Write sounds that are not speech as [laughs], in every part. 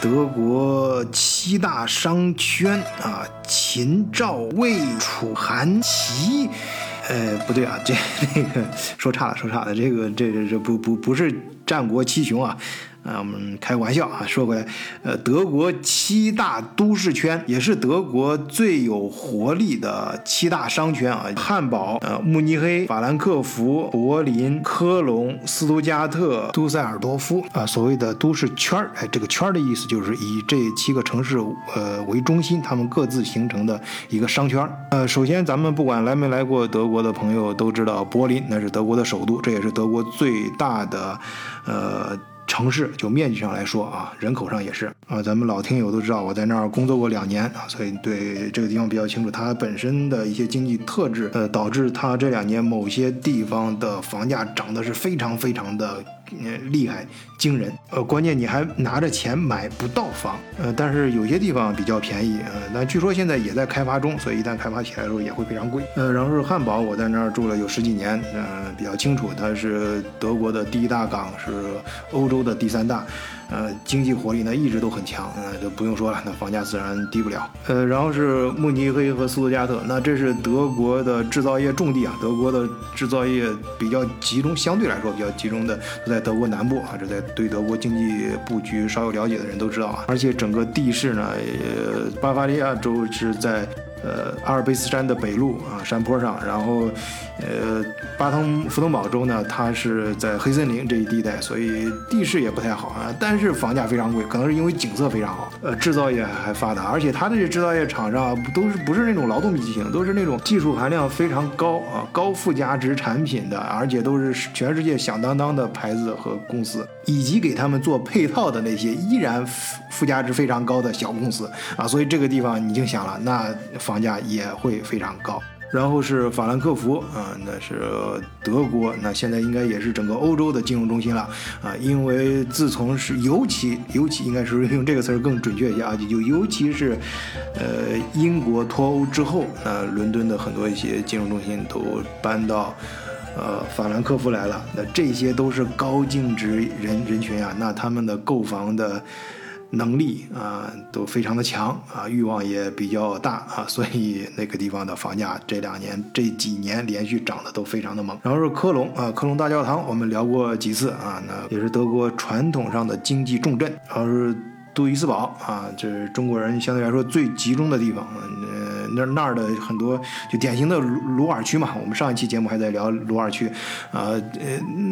德国七大商圈啊，秦、赵、魏、楚、韩、齐，呃，不对啊，这 [laughs] 那个说差了，说差了，这个这这这不不不是战国七雄啊。啊，我们开个玩笑啊，说回来，呃，德国七大都市圈也是德国最有活力的七大商圈啊，汉堡、呃，慕尼黑、法兰克福、柏林、科隆、斯图加特、杜塞尔多夫啊，所谓的都市圈儿，哎，这个圈儿的意思就是以这七个城市呃为中心，他们各自形成的一个商圈儿。呃，首先咱们不管来没来过德国的朋友都知道，柏林那是德国的首都，这也是德国最大的，呃。城市就面积上来说啊，人口上也是啊，咱们老听友都知道，我在那儿工作过两年啊，所以对这个地方比较清楚。它本身的一些经济特质，呃，导致它这两年某些地方的房价涨得是非常非常的。嗯，厉害惊人，呃，关键你还拿着钱买不到房，呃，但是有些地方比较便宜，呃，那据说现在也在开发中，所以一旦开发起来的时候也会非常贵，呃，然后是汉堡，我在那儿住了有十几年，嗯，比较清楚，它是德国的第一大港，是欧洲的第三大。呃，经济活力呢一直都很强，呃，就不用说了，那房价自然低不了。呃，然后是慕尼黑和斯图加特，那这是德国的制造业重地啊，德国的制造业比较集中，相对来说比较集中的在德国南部啊，这在对德国经济布局稍有了解的人都知道啊，而且整个地势呢，呃，巴伐利亚州是在。呃，阿尔卑斯山的北麓啊，山坡上，然后，呃，巴登福登堡州呢，它是在黑森林这一地带，所以地势也不太好啊，但是房价非常贵，可能是因为景色非常好，呃，制造业还发达，而且它的这制造业厂商都是不是那种劳动密集型，都是那种技术含量非常高啊，高附加值产品的，而且都是全世界响当当的牌子和公司，以及给他们做配套的那些依然附加值非常高的小公司啊，所以这个地方你就想了，那。房价也会非常高，然后是法兰克福啊，那是德国，那现在应该也是整个欧洲的金融中心了啊，因为自从是尤其尤其应该是用这个词儿更准确一些啊，就尤其是呃英国脱欧之后，那伦敦的很多一些金融中心都搬到呃法兰克福来了，那这些都是高净值人人群啊，那他们的购房的。能力啊都非常的强啊，欲望也比较大啊，所以那个地方的房价这两年这几年连续涨得都非常的猛。然后是科隆啊，科隆大教堂，我们聊过几次啊，那也是德国传统上的经济重镇。然后是杜伊斯堡啊，这是中国人相对来说最集中的地方。那那儿的很多就典型的鲁鲁尔区嘛，我们上一期节目还在聊鲁尔区，啊呃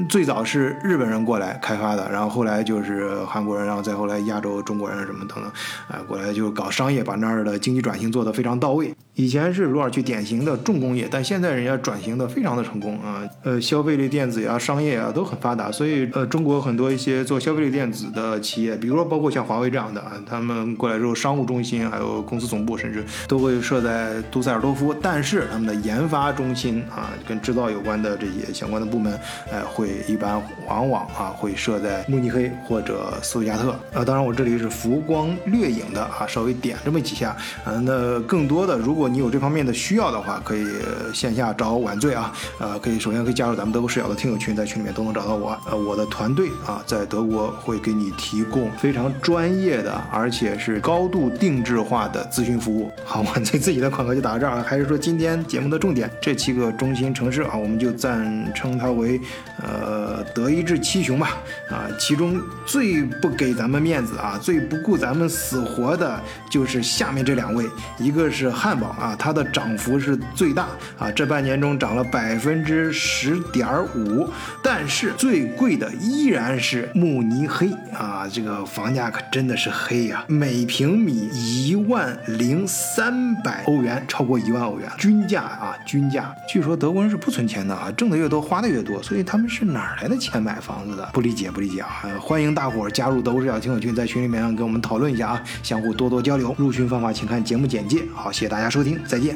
最早是日本人过来开发的，然后后来就是韩国人，然后再后来亚洲中国人什么等等，啊过来就搞商业，把那儿的经济转型做得非常到位。以前是鲁尔区典型的重工业，但现在人家转型的非常的成功啊，呃消费类电子呀、商业啊都很发达，所以呃中国很多一些做消费类电子的企业，比如说包括像华为这样的啊，他们过来之后，商务中心还有公司总部，甚至都会设在杜塞尔多夫，但是他们的研发中心啊，跟制造有关的这些相关的部门，哎会一般往往啊会设在慕尼黑或者斯图加特。啊，当然我这里是浮光掠影的啊，稍微点这么几下啊，那更多的如果你有这方面的需要的话，可以线下找晚醉啊，呃，可以首先可以加入咱们德国视角的听友群，在群里面都能找到我。呃，我的团队啊，在德国会给你提供非常专业的，而且是高度定制化的咨询服务。好，晚醉自己的广告就打到这儿了。还是说今天节目的重点，这七个中心城市啊，我们就暂称它为呃德意志七雄吧。啊，其中最不给咱们面子啊，最不顾咱们死活的，就是下面这两位，一个是汉堡。啊，它的涨幅是最大啊，这半年中涨了百分之十点五，但是最贵的依然是慕尼黑啊，这个房价可真的是黑呀，每平米一万零三百欧元，超过一万欧元，均价啊，均价。据说德国人是不存钱的啊，挣的越多花的越多，所以他们是哪来的钱买房子的？不理解，不理解啊！欢迎大伙儿加入德国视角听友群，在群里面跟我们讨论一下啊，相互多多交流。入群方法请看节目简介。好，谢谢大家收听再见。